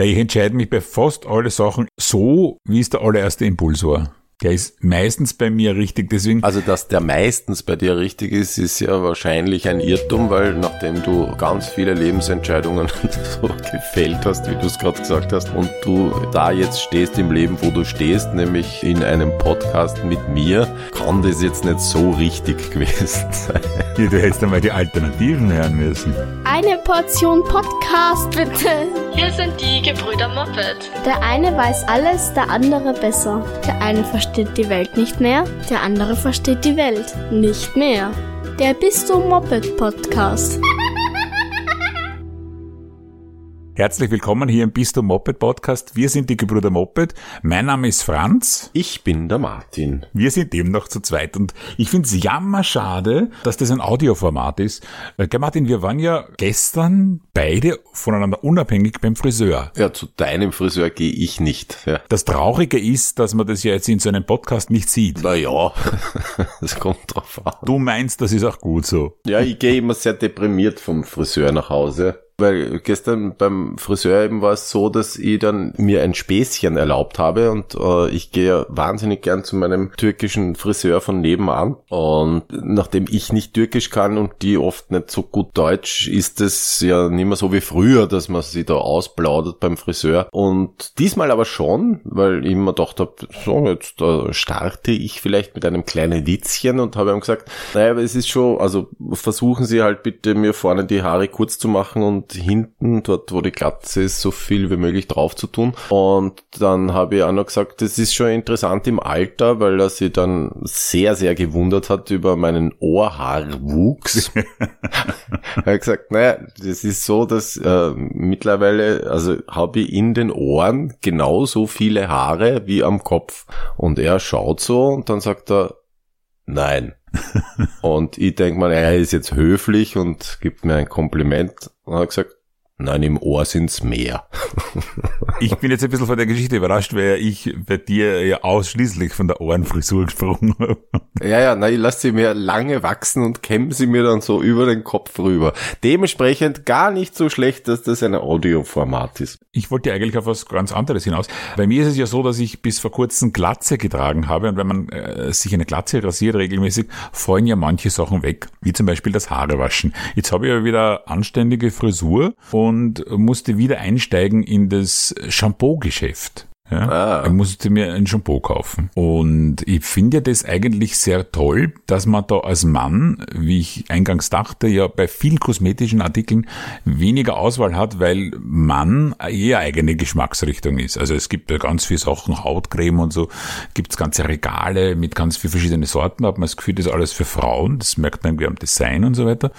Weil ich entscheide mich bei fast alle Sachen so, wie es der allererste Impuls war. Der ist meistens bei mir richtig, deswegen. Also, dass der meistens bei dir richtig ist, ist ja wahrscheinlich ein Irrtum, weil nachdem du ganz viele Lebensentscheidungen so gefällt hast, wie du es gerade gesagt hast, und du da jetzt stehst im Leben, wo du stehst, nämlich in einem Podcast mit mir, kann das jetzt nicht so richtig gewesen sein. Ja, du hättest einmal die Alternativen hören müssen. Eine Portion Podcast, bitte. Hier sind die Gebrüder Moppet. Der eine weiß alles, der andere besser. Der eine versteht die Welt nicht mehr, der andere versteht die Welt nicht mehr. Der Bist du Moped Podcast. Herzlich willkommen hier im Bist du Moped Podcast. Wir sind die Gebrüder Moped. Mein Name ist Franz. Ich bin der Martin. Wir sind eben noch zu zweit und ich finde es jammerschade, dass das ein Audioformat ist. Äh, gell, Martin, wir waren ja gestern beide voneinander unabhängig beim Friseur. Ja, zu deinem Friseur gehe ich nicht. Ja. Das Traurige ist, dass man das ja jetzt in so einem Podcast nicht sieht. Naja, das kommt drauf an. Du meinst, das ist auch gut so. Ja, ich gehe immer sehr deprimiert vom Friseur nach Hause. Weil gestern beim Friseur eben war es so, dass ich dann mir ein Späßchen erlaubt habe und äh, ich gehe wahnsinnig gern zu meinem türkischen Friseur von nebenan. Und nachdem ich nicht türkisch kann und die oft nicht so gut Deutsch, ist es ja nicht mehr so wie früher, dass man sie da ausplaudert beim Friseur. Und diesmal aber schon, weil ich mir gedacht habe, so, jetzt äh, starte ich vielleicht mit einem kleinen Witzchen und habe ihm gesagt, naja, es ist schon, also versuchen Sie halt bitte mir vorne die Haare kurz zu machen und hinten, dort wo die Glatze ist, so viel wie möglich drauf zu tun. Und dann habe ich auch noch gesagt, das ist schon interessant im Alter, weil er sich dann sehr, sehr gewundert hat über meinen Ohrhaarwuchs. er hat gesagt, naja, das ist so, dass äh, mittlerweile, also habe ich in den Ohren genauso viele Haare wie am Kopf. Und er schaut so und dann sagt er, nein. und ich denke mal, er ist jetzt höflich und gibt mir ein Kompliment. Und er hat gesagt, nein, im Ohr sind's mehr. Ich bin jetzt ein bisschen von der Geschichte überrascht, weil ich bei dir ja ausschließlich von der Ohrenfrisur gesprochen habe. Ja, ja, na, ich lasse sie mir lange wachsen und kämme sie mir dann so über den Kopf rüber. Dementsprechend gar nicht so schlecht, dass das ein Audioformat ist. Ich wollte eigentlich auf was ganz anderes hinaus. Bei mir ist es ja so, dass ich bis vor kurzem Glatze getragen habe und wenn man äh, sich eine Glatze rasiert regelmäßig, fallen ja manche Sachen weg, wie zum Beispiel das Haarewaschen. Jetzt habe ich ja wieder anständige Frisur und musste wieder einsteigen in das Shampoo-Geschäft. Ja, Ah. Ich musste mir ein Shampoo kaufen. Und ich finde das eigentlich sehr toll, dass man da als Mann, wie ich eingangs dachte, ja bei vielen kosmetischen Artikeln weniger Auswahl hat, weil Mann eher eigene Geschmacksrichtung ist. Also es gibt ja ganz viele Sachen, Hautcreme und so, gibt's ganze Regale mit ganz vielen verschiedenen Sorten, hat man das Gefühl, das ist alles für Frauen, das merkt man irgendwie am Design und so weiter.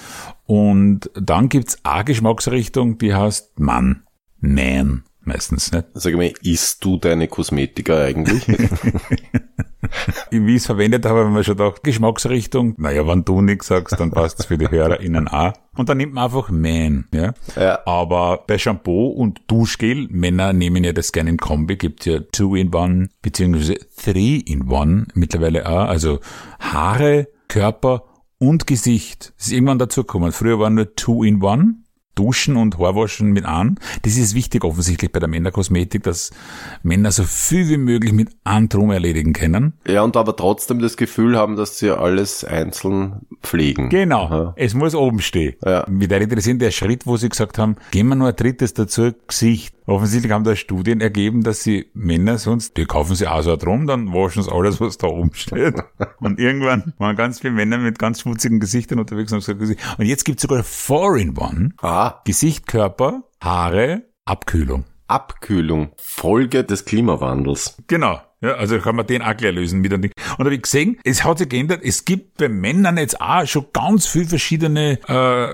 Und dann gibt's eine Geschmacksrichtung, die heißt Mann, Man meistens, nicht? Sag mal, isst du deine Kosmetika eigentlich? Wie ich es verwendet habe, haben wir schon gedacht, Geschmacksrichtung, naja, wenn du nichts sagst, dann passt es für die HörerInnen auch. Und dann nimmt man einfach Man, ja. Ja. Aber bei Shampoo und Duschgel, Männer nehmen ja das gerne im Kombi, gibt ja Two-in-One, beziehungsweise Three-in-One mittlerweile auch, also Haare, Körper und Gesicht. Das ist irgendwann dazugekommen. Früher waren nur Two-in-One, Duschen und Haarwaschen mit an. Das ist wichtig offensichtlich bei der Männerkosmetik, dass Männer so viel wie möglich mit Andrum erledigen können. ja, und aber trotzdem das Gefühl haben, dass sie alles einzeln pflegen. Genau, Aha. es muss oben stehen. Ja. Mit interessiert der Schritt, wo sie gesagt haben, gehen wir nur ein drittes dazu, Gesicht. Offensichtlich haben da Studien ergeben, dass sie Männer sonst, die kaufen sie auch so drum, dann waschen sie alles, was da oben steht. Und irgendwann waren ganz viele Männer mit ganz schmutzigen Gesichtern unterwegs und haben gesagt, und jetzt gibt's sogar Four-in-One. Ah, Gesicht, Körper, Haare, Abkühlung. Abkühlung. Folge des Klimawandels. Genau. Ja, also kann man den auch gleich lösen mit einem Ding. Und da habe ich gesehen, es hat sich geändert, es gibt bei Männern jetzt auch schon ganz viel verschiedene äh,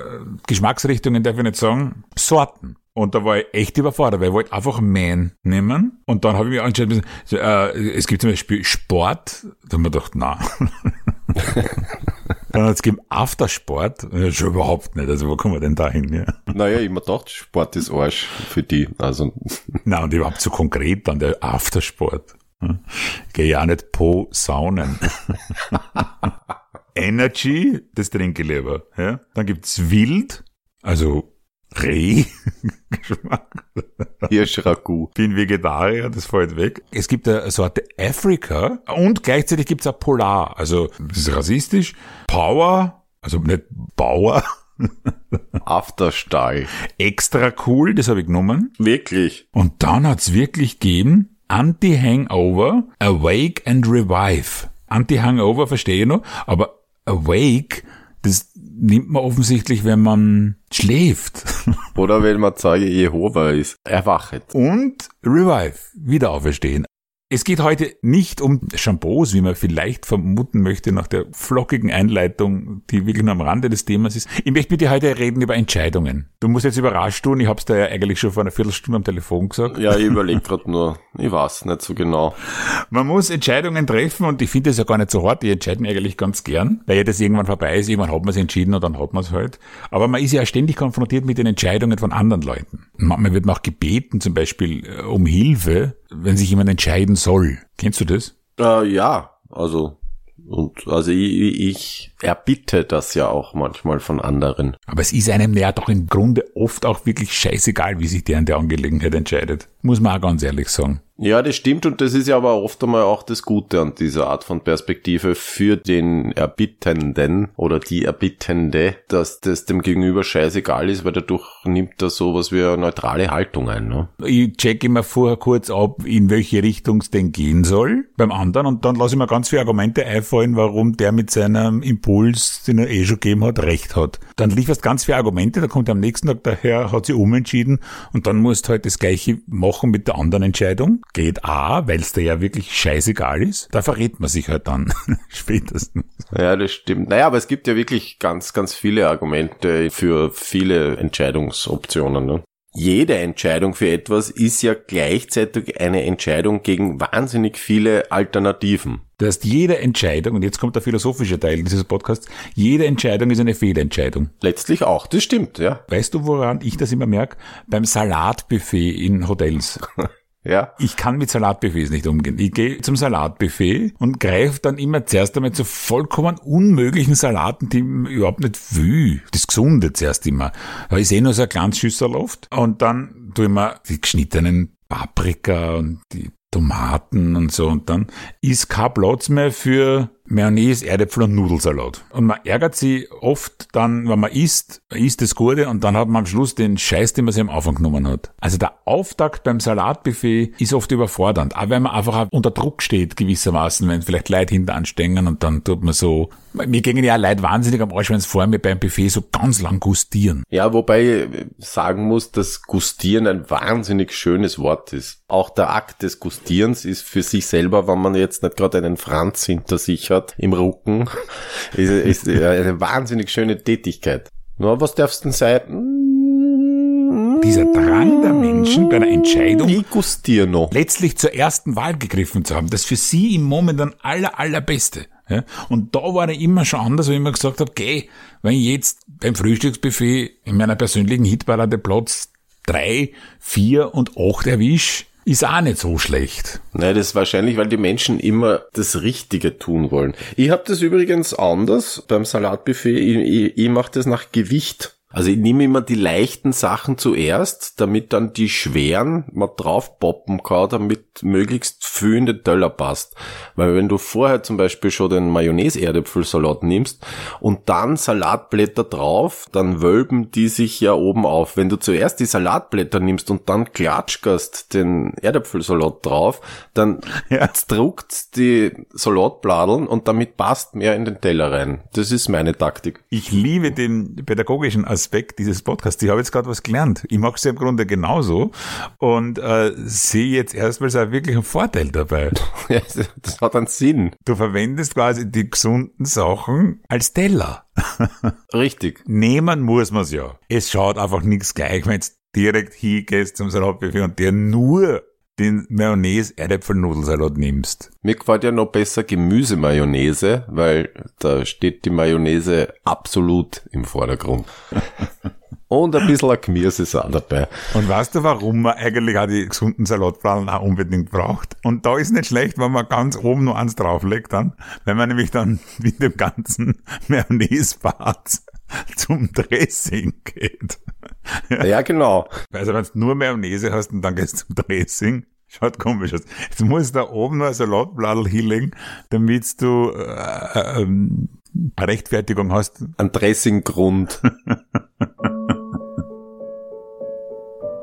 Geschmacksrichtungen, darf ich nicht sagen, Sorten. Und da war ich echt überfordert, weil ich wollte einfach Man nehmen. Und dann habe ich mir angeschaut, äh, es gibt zum Beispiel Sport. Da habe ich mir gedacht, na. dann hat es gegeben Aftersport. Ja, schon überhaupt nicht. Also wo kommen wir denn da hin? Ja? Naja, ich mir gedacht, Sport ist Arsch für die. Also, Na, und überhaupt so konkret dann der Aftersport. Hm. Ich gehe ja auch nicht po saunen. Energy, das trinke ich lieber. Ja? Dann gibt's Wild, also Reh-Geschmack. Hirschragout. Bin Vegetarier, das fällt weg. Es gibt eine Sorte Africa und gleichzeitig gibt es auch Polar. Also, das ist rassistisch. Power, also nicht Bauer. Afterstall. Extra cool, das habe ich genommen. Wirklich. Und dann hat's wirklich gegeben, Anti-Hangover, Awake and Revive. Anti-Hangover verstehe ich noch, aber Awake, das nimmt man offensichtlich, wenn man schläft. Oder wenn man Zeuge Jehova ist. Erwachet. Und Revive, wieder auferstehen. Es geht heute nicht um Shampoos, wie man vielleicht vermuten möchte nach der flockigen Einleitung, die wirklich nur am Rande des Themas ist. Ich möchte mit dir heute reden über Entscheidungen. Du musst jetzt überrascht tun, ich hab's da ja eigentlich schon vor einer Viertelstunde am Telefon gesagt. Ja, ich überlege gerade nur. Ich weiß nicht so genau. Man muss Entscheidungen treffen und ich finde das ja gar nicht so hart. Die entscheiden eigentlich ganz gern, weil ja das irgendwann vorbei ist. Irgendwann hat man es entschieden und dann hat man es halt. Aber man ist ja ständig konfrontiert mit den Entscheidungen von anderen Leuten. Manchmal wird man auch gebeten, zum Beispiel äh, um Hilfe, wenn sich jemand entscheiden soll. Kennst du das? Äh, ja, also und also ich, ich erbitte das ja auch manchmal von anderen. Aber es ist einem ja doch im Grunde oft auch wirklich scheißegal, wie sich der in der Angelegenheit entscheidet. Muss man auch ganz ehrlich sagen. Ja, das stimmt und das ist ja aber oft einmal auch das Gute an dieser Art von Perspektive für den Erbittenden oder die Erbittende, dass das dem Gegenüber scheißegal ist, weil dadurch nimmt er sowas wie eine neutrale Haltung ein. Ne? Ich check immer vorher kurz ab, in welche Richtung es denn gehen soll beim anderen und dann lasse ich mir ganz viele Argumente einfallen, warum der mit seinem Impuls, den er eh schon gegeben hat, recht hat. Dann lieferst ganz viele Argumente, da kommt er am nächsten Tag daher, hat sich umentschieden und dann musst du halt das gleiche machen mit der anderen Entscheidung geht A, weil es dir ja wirklich scheißegal ist. Da verrät man sich halt dann spätestens. Ja, das stimmt. Naja, aber es gibt ja wirklich ganz, ganz viele Argumente für viele Entscheidungsoptionen. Ne? Jede Entscheidung für etwas ist ja gleichzeitig eine Entscheidung gegen wahnsinnig viele Alternativen. Das heißt, jede Entscheidung, und jetzt kommt der philosophische Teil dieses Podcasts, jede Entscheidung ist eine Fehlentscheidung. Letztlich auch, das stimmt, ja. Weißt du, woran ich das immer merke? Beim Salatbuffet in Hotels. Ja. Ich kann mit Salatbuffets nicht umgehen. Ich gehe zum Salatbuffet und greife dann immer zuerst einmal zu vollkommen unmöglichen Salaten, die ich überhaupt nicht will. Das Gesunde zuerst immer. Aber ich sehe nur so ein kleines Schüssel oft und dann tue ich mir die geschnittenen Paprika und die Tomaten und so und dann ist kein Platz mehr für Mayonnaise, Erdäpfel und Nudelsalat. Und man ärgert sich oft dann, wenn man isst, isst das Gute und dann hat man am Schluss den Scheiß, den man sich am Anfang genommen hat. Also der Auftakt beim Salatbuffet ist oft überfordernd, auch wenn man einfach unter Druck steht gewissermaßen, wenn vielleicht Leute hinter anstehen und dann tut man so, mir gingen ja Leute wahnsinnig am Arsch, wenn es vor mir beim Buffet so ganz lang gustieren. Ja, wobei ich sagen muss, dass Gustieren ein wahnsinnig schönes Wort ist. Auch der Akt des Gustierens ist für sich selber, wenn man jetzt nicht gerade einen Franz hinter sich hat, im Rücken, ist, ist eine wahnsinnig schöne Tätigkeit. Nur was darfst du denn sein? Dieser Drang der Menschen bei einer Entscheidung noch. letztlich zur ersten Wahl gegriffen zu haben, das für sie im Moment dann aller, allerbeste. Ja? Und da war ich immer schon anders, weil ich immer gesagt habe, geh, wenn ich jetzt beim Frühstücksbuffet in meiner persönlichen Hitparade Platz drei, vier und acht erwisch, ist auch nicht so schlecht. Nein, das ist wahrscheinlich, weil die Menschen immer das Richtige tun wollen. Ich habe das übrigens anders beim Salatbuffet. Ich, ich, ich mache das nach Gewicht. Also ich nehme immer die leichten Sachen zuerst, damit dann die schweren mal drauf poppen kann, damit möglichst viel in den Teller passt. Weil wenn du vorher zum Beispiel schon den Mayonnaise-Erdäpfelsalat nimmst und dann Salatblätter drauf, dann wölben die sich ja oben auf. Wenn du zuerst die Salatblätter nimmst und dann klatschgast den Erdäpfelsalat drauf, dann Ja. druckt die Salatbladeln und damit passt mehr in den Teller rein. Das ist meine Taktik. Ich liebe den pädagogischen Aspekt dieses Podcasts. Ich habe jetzt gerade was gelernt. Ich mache es ja im Grunde genauso und äh, sehe jetzt erstmals auch wirklich einen Vorteil dabei. Ja, das hat einen Sinn. Du verwendest quasi die gesunden Sachen als Teller. Richtig. Nehmen muss man's ja. Es schaut einfach nichts gleich, wenn du direkt hingehst zum Salatbuffet und dir nur den Mayonnaise-Erdäpfel-Nudelsalat nimmst. Mir gefällt ja noch besser Gemüsemayonnaise, weil da steht die Mayonnaise absolut im Vordergrund. Und ein bisschen ein Gemüse ist auch dabei. Und weißt du, warum man eigentlich auch die gesunden Salatplanen auch unbedingt braucht? Und da ist nicht schlecht, wenn man ganz oben nur eins drauflegt dann, wenn man nämlich dann mit dem ganzen Mayonnaise-Bad zum Dressing geht. Ja, genau. Also wenn du nur Mayonnaise hast und dann gehst du zum Dressing, schaut komisch aus. Jetzt musst du da oben noch ein Salatbladel hinlegen, damit du äh, ähm, eine Rechtfertigung hast. Ein Dressinggrund.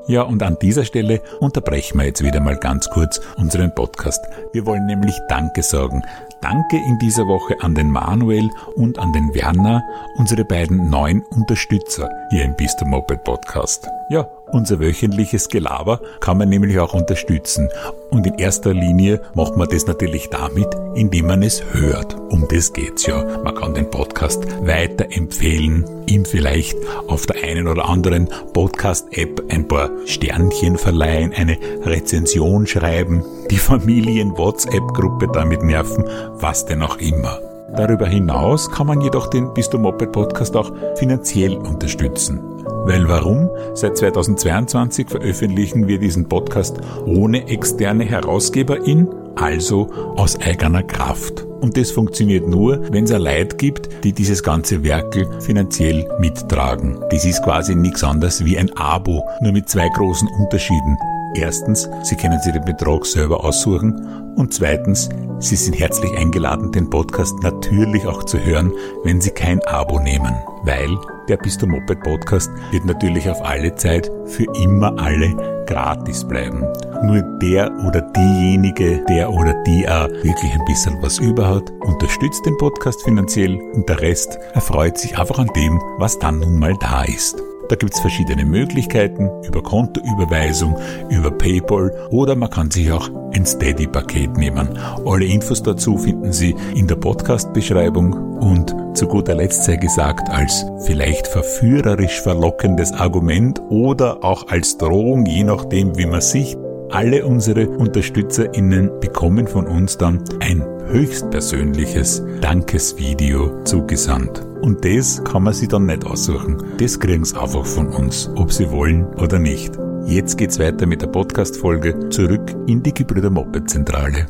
Ja, und an dieser Stelle unterbrechen wir jetzt wieder mal ganz kurz unseren Podcast. Wir wollen nämlich Danke sagen. Danke in dieser Woche an den Manuel und an den Werner, unsere beiden neuen Unterstützer hier im Bist Moped Podcast. Ja, unser wöchentliches Gelaber kann man nämlich auch unterstützen. Und in erster Linie macht man das natürlich damit, indem man es hört. Um das geht's ja. Man kann den Podcast weiterempfehlen, ihm vielleicht auf der einen oder anderen Podcast-App ein paar Sternchen verleihen, eine Rezension schreiben, die Familien-WhatsApp-Gruppe damit nerven, was denn auch immer. Darüber hinaus kann man jedoch den Bist du Moped Podcast auch finanziell unterstützen. Weil warum? Seit 2022 veröffentlichen wir diesen Podcast ohne externe Herausgeberin, also aus eigener Kraft. Und das funktioniert nur, wenn es ein Leid gibt, die dieses ganze Werkel finanziell mittragen. Das ist quasi nichts anderes wie ein Abo, nur mit zwei großen Unterschieden. Erstens, Sie können sich den Betrag selber aussuchen und zweitens, Sie sind herzlich eingeladen, den Podcast natürlich auch zu hören, wenn Sie kein Abo nehmen, weil der Bist du Moped Podcast wird natürlich auf alle Zeit für immer alle gratis bleiben. Nur der oder diejenige, der oder die auch wirklich ein bisschen was über hat, unterstützt den Podcast finanziell und der Rest erfreut sich einfach an dem, was dann nun mal da ist. Da gibt's verschiedene Möglichkeiten über Kontoüberweisung, über PayPal oder man kann sich auch ein Steady-Paket nehmen. Alle Infos dazu finden Sie in der Podcast-Beschreibung und zu guter Letzt sei gesagt, als vielleicht verführerisch verlockendes Argument oder auch als Drohung, je nachdem wie man sieht, alle unsere UnterstützerInnen bekommen von uns dann ein höchstpersönliches Dankesvideo zugesandt. Und das kann man sich dann nicht aussuchen. Das kriegen sie einfach von uns, ob sie wollen oder nicht. Jetzt geht's weiter mit der Podcast-Folge zurück in die Gebrüder Moped-Zentrale.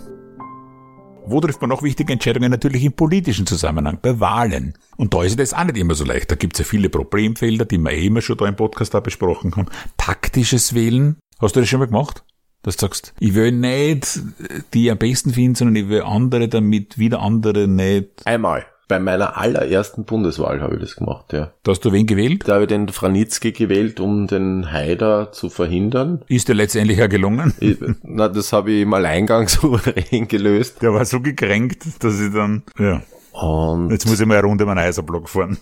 Wo trifft man noch wichtige Entscheidungen? Natürlich im politischen Zusammenhang, bei Wahlen. Und da ist das auch nicht immer so leicht. Da gibt's ja viele Problemfelder, die wir eh immer schon da im Podcast auch besprochen haben. Taktisches Wählen. Hast du das schon mal gemacht? Dass du sagst, ich will nicht die am besten finden, sondern ich will andere, damit wieder andere nicht. Einmal. Bei meiner allerersten Bundeswahl habe ich das gemacht, ja. Da hast du wen gewählt? Da habe ich den Franitzky gewählt, um den Haider zu verhindern. Ist dir letztendlich ja gelungen? Ich, na, das habe ich im Alleingang souverän gelöst. Der war so gekränkt, dass ich dann, ja. Und Jetzt muss ich mal eine Runde meinen Eiserblock fahren.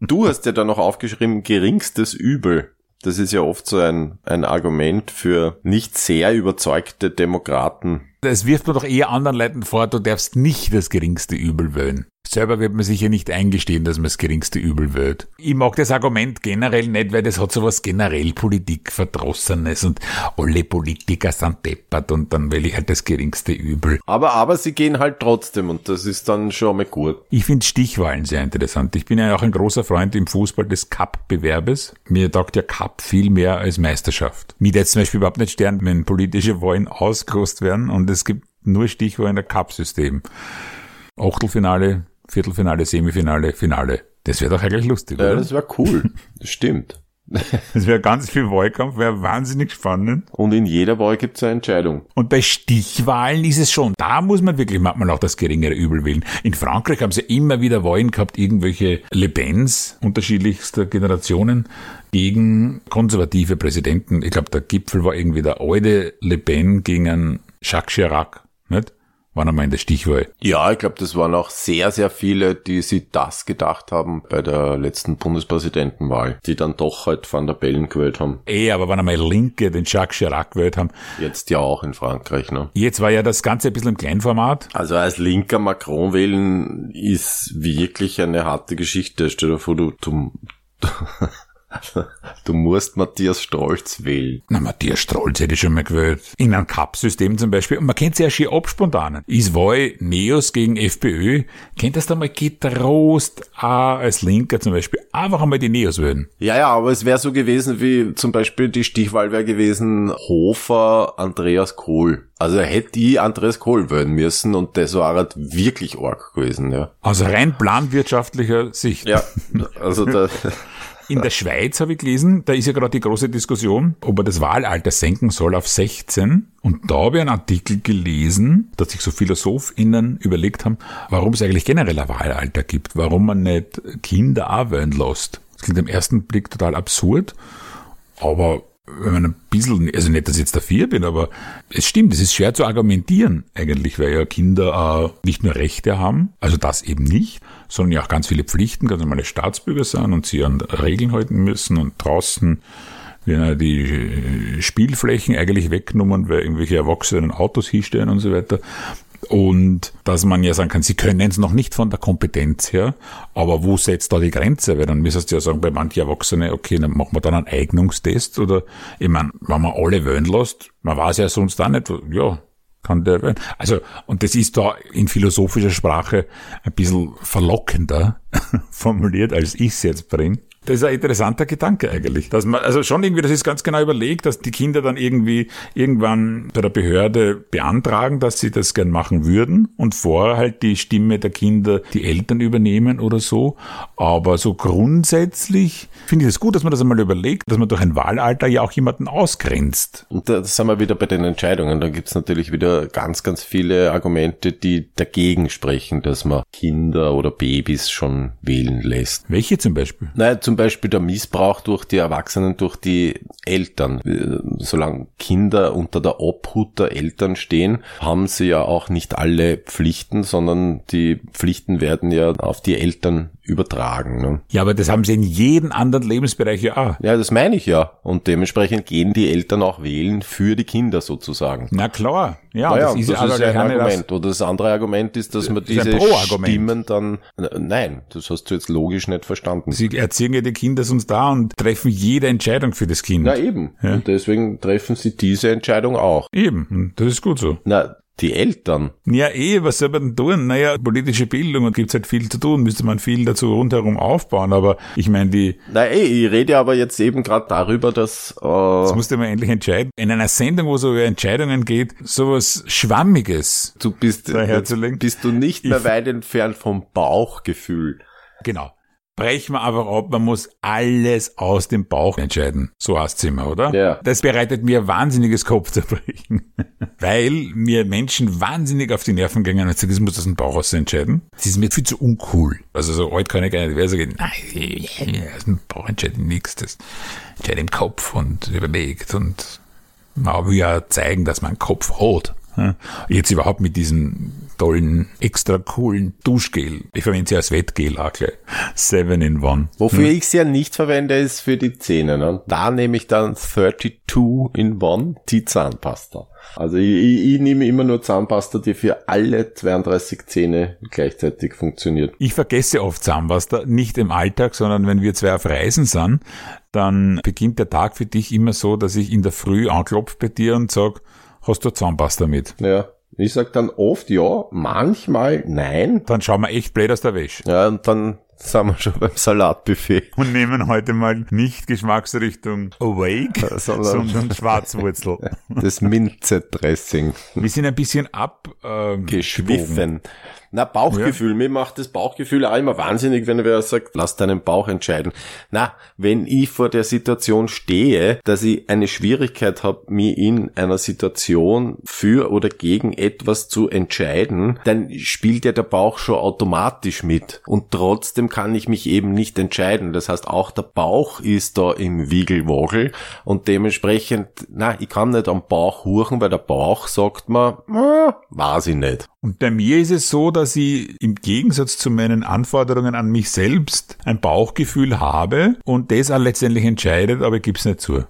du hast ja dann noch aufgeschrieben, geringstes Übel. Das ist ja oft so ein, ein Argument für nicht sehr überzeugte Demokraten. Das wirft man doch eher anderen Leuten vor, du darfst nicht das geringste Übel wählen. Selber wird man sich ja nicht eingestehen, dass man das geringste Übel wählt. Ich mag das Argument generell nicht, weil das hat so was generell Politikverdrossenes und alle Politiker sind deppert und dann will ich halt das geringste Übel. Aber, aber sie gehen halt trotzdem und das ist dann schon mal gut. Ich finde Stichwahlen sehr interessant. Ich bin ja auch ein großer Freund im Fußball des Cup-Bewerbes. Mir taugt ja Cup viel mehr als Meisterschaft. Mir jetzt zum Beispiel überhaupt nicht stern, wenn politische Wahlen ausgelost werden und es gibt nur Stichwahlen der Cup-System. Achtelfinale, Viertelfinale, Semifinale, Finale. Das wäre doch eigentlich lustig, Ja, oder? das wäre cool. Das stimmt. Das wäre ganz viel Wahlkampf, wäre wahnsinnig spannend. Und in jeder Wahl gibt es eine Entscheidung. Und bei Stichwahlen ist es schon, da muss man wirklich manchmal auch das geringere Übel wählen. In Frankreich haben sie immer wieder Wahlen gehabt, irgendwelche Le Pens unterschiedlichster Generationen gegen konservative Präsidenten. Ich glaube, der Gipfel war irgendwie der alte Le Pen gegen einen Jacques Chirac, nicht? Waren einmal in der Stichwahl. Ja, ich glaube, das waren auch sehr, sehr viele, die sich das gedacht haben bei der letzten Bundespräsidentenwahl, die dann doch halt Van der Bellen gewählt haben. Eh, aber wenn einmal Linke den Jacques Chirac gewählt haben. Jetzt ja auch in Frankreich, ne? Jetzt war ja das Ganze ein bisschen im Kleinformat. Also als linker Macron wählen ist wirklich eine harte Geschichte. Stell dir vor, du, du, du musst Matthias Strolz wählen. Na, Matthias Strolz hätte ich schon mal gewählt. In einem Cup-System zum Beispiel. Und man kennt sich ja schier abspontanen. Ist Wahl Neos gegen FPÖ. Kennt das da mal getrost auch als Linker zum Beispiel einfach einmal die Neos wählen. Ja, ja, aber es wäre so gewesen wie zum Beispiel die Stichwahl wäre gewesen Hofer, Andreas Kohl. Also hätte ich Andreas Kohl wählen müssen und das war halt wirklich arg gewesen, ja. Aus rein planwirtschaftlicher Sicht. Ja, also da, In der Schweiz habe ich gelesen, da ist ja gerade die große Diskussion, ob er das Wahlalter senken soll auf 16. Und da habe ich einen Artikel gelesen, dass sich so PhilosophInnen überlegt haben, warum es eigentlich generell ein Wahlalter gibt, warum man nicht Kinder auch wählen lässt. Das klingt im ersten Blick total absurd, aber wenn man ein bisschen, also nicht, dass ich jetzt dafür bin, aber es stimmt, es ist schwer zu argumentieren eigentlich, weil ja Kinder äh, nicht nur Rechte haben, also das eben nicht, sondern ja auch ganz viele Pflichten, ganz normale Staatsbürger sind und sie an Regeln halten müssen und draußen werden die Spielflächen eigentlich weggenommen, weil irgendwelche Erwachsenen Autos hinstellen und so weiter. Und dass man ja sagen kann, sie können es noch nicht von der Kompetenz her, aber wo setzt da die Grenze? Weil dann müsstest du ja sagen, bei manchen Erwachsenen, okay, dann machen wir dann einen Eignungstest oder, ich meine, wenn man alle wählen lässt, man weiß ja sonst auch nicht, ja, kann der wählen. Also, und das ist da in philosophischer Sprache ein bisschen verlockender formuliert, als ich es jetzt bringe. Das ist ein interessanter Gedanke eigentlich. Dass man, also schon irgendwie, das ist ganz genau überlegt, dass die Kinder dann irgendwie irgendwann bei der Behörde beantragen, dass sie das gern machen würden und vorher halt die Stimme der Kinder die Eltern übernehmen oder so. Aber so grundsätzlich finde ich es das gut, dass man das einmal überlegt, dass man durch ein Wahlalter ja auch jemanden ausgrenzt. Und da sind wir wieder bei den Entscheidungen. Da gibt's natürlich wieder ganz, ganz viele Argumente, die dagegen sprechen, dass man Kinder oder Babys schon wählen lässt. Welche zum Beispiel? Naja, zum Beispiel der Missbrauch durch die Erwachsenen, durch die Eltern. Solange Kinder unter der Obhut der Eltern stehen, haben sie ja auch nicht alle Pflichten, sondern die Pflichten werden ja auf die Eltern übertragen. Ne? Ja, aber das haben sie in jedem anderen Lebensbereich ja auch. Ja, das meine ich ja. Und dementsprechend gehen die Eltern auch wählen für die Kinder sozusagen. Na klar. Ja, naja, das ist, das ja ist ein Argument. Oder das andere Argument ist, dass man diese. Stimmen dann... Nein, das hast du jetzt logisch nicht verstanden. Sie erziehen ja die Kinder sonst da und treffen jede Entscheidung für das Kind. Na eben. Ja. Und deswegen treffen sie diese Entscheidung auch. Eben, das ist gut so. Na, die Eltern. Ja, eh, was soll man denn tun? Naja, politische Bildung und gibt's halt viel zu tun, müsste man viel dazu rundherum aufbauen, aber ich meine, die, Na ey, ich rede aber jetzt eben gerade darüber, dass... Äh, das musste man endlich entscheiden. In einer Sendung, wo es über Entscheidungen geht, sowas Schwammiges. du bist, daherzulegen. bist du nicht mehr Ich- weit entfernt vom Bauchgefühl. Genau. Brechen wir einfach ab, man muss alles aus dem Bauch entscheiden. So heißt's immer, oder? Ja. Das bereitet mir wahnsinniges Kopfzerbrechen. Weil mir Menschen wahnsinnig auf die Nerven gingen und sagen, das muss aus dem Bauch aus entscheiden. Das ist mir viel zu uncool. Also so alt kann ich gar nicht werden, sagen, nein, aus dem Bauch entscheidet nichts. Das entscheidet im Kopf und überlegt und man will ja zeigen, dass man einen Kopf hat. Ja. Jetzt überhaupt mit diesen tollen, extra coolen Duschgel. Ich verwende sie als Wettgel auch gleich. Seven in one. Wofür ich sie ja nicht verwende, ist für die Zähne. Ne? Da nehme ich dann 32 in One, die Zahnpasta. Also ich, ich, ich nehme immer nur Zahnpasta, die für alle 32 Zähne gleichzeitig funktioniert. Ich vergesse oft Zahnpasta, nicht im Alltag, sondern wenn wir zwei auf Reisen sind, dann beginnt der Tag für dich immer so, dass ich in der Früh anklopfe bei dir und sag, hast du Zahnpasta mit? Ja, ich sag dann oft ja, manchmal nein. Dann schauen wir echt blöd aus der Wäsche. Ja, und dann sind wir schon beim Salatbuffet. Und nehmen heute mal nicht Geschmacksrichtung Awake, Sondern- sondern Schwarzwurzel. Das Minze-Dressing. Wir sind ein bisschen ab, äh, Geschwiffen. Na, Bauchgefühl. Mir macht das Bauchgefühl auch immer wahnsinnig, wenn wer sagt, lass deinen Bauch entscheiden. Na, wenn ich vor der Situation stehe, dass ich eine Schwierigkeit habe, mir in einer Situation für oder gegen etwas zu entscheiden, dann spielt ja der Bauch schon automatisch mit. Und trotzdem kann ich mich eben nicht entscheiden. Das heißt, auch der Bauch ist da im Wiegelwogel und dementsprechend, na, ich kann nicht am Bauch huchen, weil der Bauch sagt mir, "Ah, weiß ich nicht. Und bei mir ist es so, dass ich im Gegensatz zu meinen Anforderungen an mich selbst ein Bauchgefühl habe und das auch letztendlich entscheidet, aber ich gebe es nicht zu.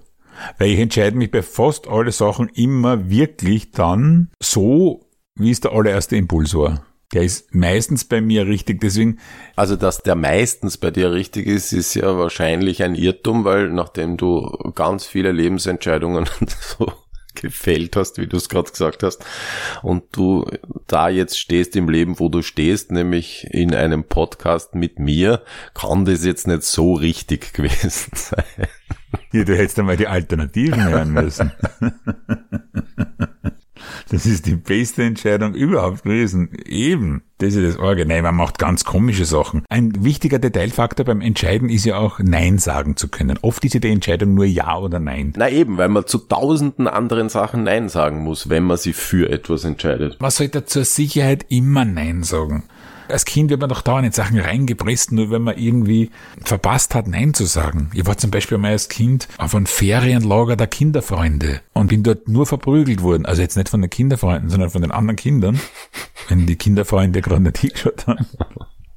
Weil ich entscheide mich bei fast alle Sachen immer wirklich dann so, wie es der allererste Impuls war. Der ist meistens bei mir richtig, deswegen, Also, dass der meistens bei dir richtig ist, ist ja wahrscheinlich ein Irrtum, weil nachdem du ganz viele Lebensentscheidungen so gefällt hast, wie du es gerade gesagt hast, und du da jetzt stehst im Leben, wo du stehst, nämlich in einem Podcast mit mir, kann das jetzt nicht so richtig gewesen sein. ja, du hättest einmal die Alternativen hören müssen. Das ist die beste Entscheidung überhaupt gewesen. Eben. Das ist das Orge. Nein, man macht ganz komische Sachen. Ein wichtiger Detailfaktor beim Entscheiden ist ja auch Nein sagen zu können. Oft ist ja die Entscheidung nur Ja oder Nein. Na eben, weil man zu tausenden anderen Sachen Nein sagen muss, wenn man sich für etwas entscheidet. Man sollte zur Sicherheit immer Nein sagen. Als Kind wird man doch dauernd in Sachen reingepresst, nur wenn man irgendwie verpasst hat, Nein zu sagen. Ich war zum Beispiel mal als Kind auf einem Ferienlager der Kinderfreunde und bin dort nur verprügelt worden. Also jetzt nicht von den Kinderfreunden, sondern von den anderen Kindern, wenn die Kinderfreunde gerade nicht hingeschaut haben.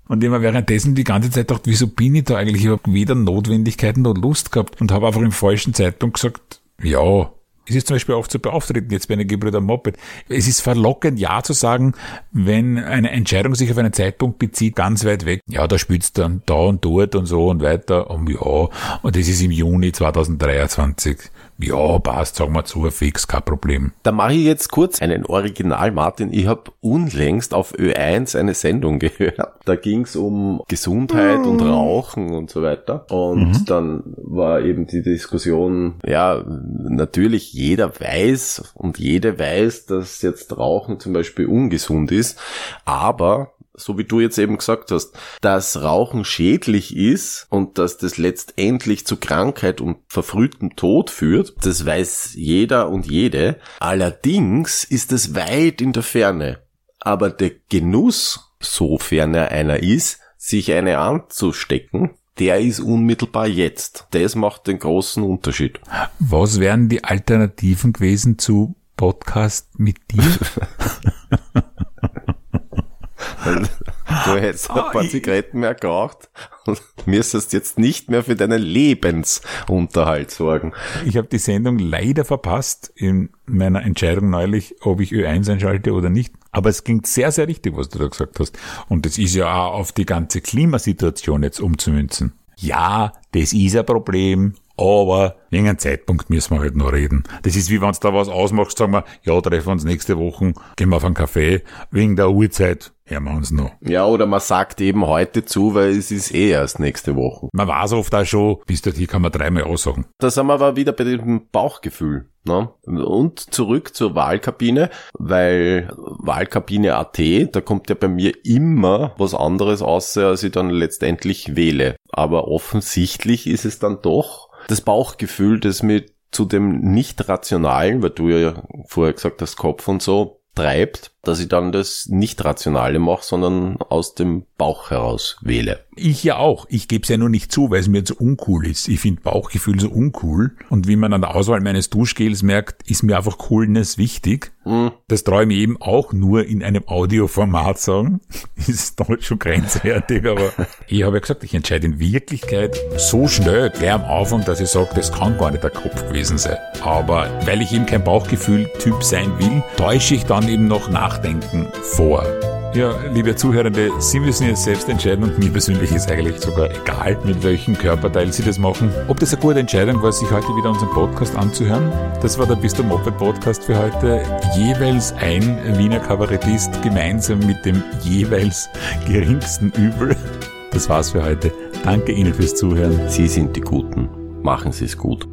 Und immer währenddessen die ganze Zeit gedacht, wieso bin ich da eigentlich? Ich habe weder Notwendigkeiten noch Lust gehabt und habe einfach im falschen Zeitpunkt gesagt, ja, es ist zum Beispiel oft zu beauftreten, jetzt bei einer Gebrüder Moped. Es ist verlockend, ja zu sagen, wenn eine Entscheidung sich auf einen Zeitpunkt bezieht, ganz weit weg. Ja, da spielt's dann da und dort und so und weiter. Um ja, und das ist im Juni 2023 ja, passt, sagen wir zu, fix, kein Problem. Da mache ich jetzt kurz einen Original, Martin. Ich habe unlängst auf Ö1 eine Sendung gehört. Da ging es um Gesundheit und mm. Rauchen und so weiter. Und mhm. dann war eben die Diskussion, ja, natürlich jeder weiß und jede weiß, dass jetzt Rauchen zum Beispiel ungesund ist. Aber so wie du jetzt eben gesagt hast, dass Rauchen schädlich ist und dass das letztendlich zu Krankheit und verfrühtem Tod führt, das weiß jeder und jede. Allerdings ist es weit in der Ferne. Aber der Genuss, sofern er einer ist, sich eine anzustecken, der ist unmittelbar jetzt. Das macht den großen Unterschied. Was wären die Alternativen gewesen zu Podcast mit dir? Du hättest ein paar Zigaretten mehr geraucht und müsstest jetzt nicht mehr für deinen Lebensunterhalt sorgen. Ich habe die Sendung leider verpasst in meiner Entscheidung neulich, ob ich Ö1 einschalte oder nicht. Aber es klingt sehr, sehr richtig, was du da gesagt hast. Und das ist ja auch auf die ganze Klimasituation jetzt umzumünzen. Ja, das ist ein Problem, aber wegen einem Zeitpunkt müssen wir halt noch reden. Das ist wie wenn du da was ausmachst, sagen wir, ja, treffen wir uns nächste Woche, gehen wir auf einen Kaffee. Wegen der Uhrzeit hören wir uns noch. Ja, oder man sagt eben heute zu, weil es ist eh erst nächste Woche. Man weiß oft auch schon, bis dorthin kann man dreimal aussagen. Da sind wir aber wieder bei dem Bauchgefühl. Ne? Und zurück zur Wahlkabine, weil Wahlkabine AT, da kommt ja bei mir immer was anderes außer als ich dann letztendlich wähle. Aber offensichtlich ist es dann doch das Bauchgefühl, das mit zu dem nicht rationalen, weil du ja vorher gesagt hast, Kopf und so, treibt, dass ich dann das nicht Rationale mache, sondern aus dem Bauch heraus wähle. Ich ja auch. Ich gebe es ja nur nicht zu, weil es mir so uncool ist. Ich finde Bauchgefühl so uncool. Und wie man an der Auswahl meines Duschgels merkt, ist mir einfach Coolness wichtig. Mhm. Das traue ich eben auch nur in einem Audioformat sagen. ist doch schon grenzwertig, aber ich habe ja gesagt, ich entscheide in Wirklichkeit so schnell, gleich am Anfang, dass ich sage, das kann gar nicht der Kopf gewesen sein. Aber weil ich eben kein Bauchgefühl-Typ sein will, täusche ich dann eben noch Nachdenken vor. Ja, liebe Zuhörende, Sie müssen jetzt selbst entscheiden und mir persönlich ist eigentlich sogar egal, mit welchem Körperteil Sie das machen. Ob das eine gute Entscheidung war, sich heute wieder unseren Podcast anzuhören. Das war der Bist du Moped Podcast für heute. Jeweils ein Wiener Kabarettist gemeinsam mit dem jeweils geringsten Übel. Das war's für heute. Danke Ihnen fürs Zuhören. Sie sind die Guten. Machen Sie es gut.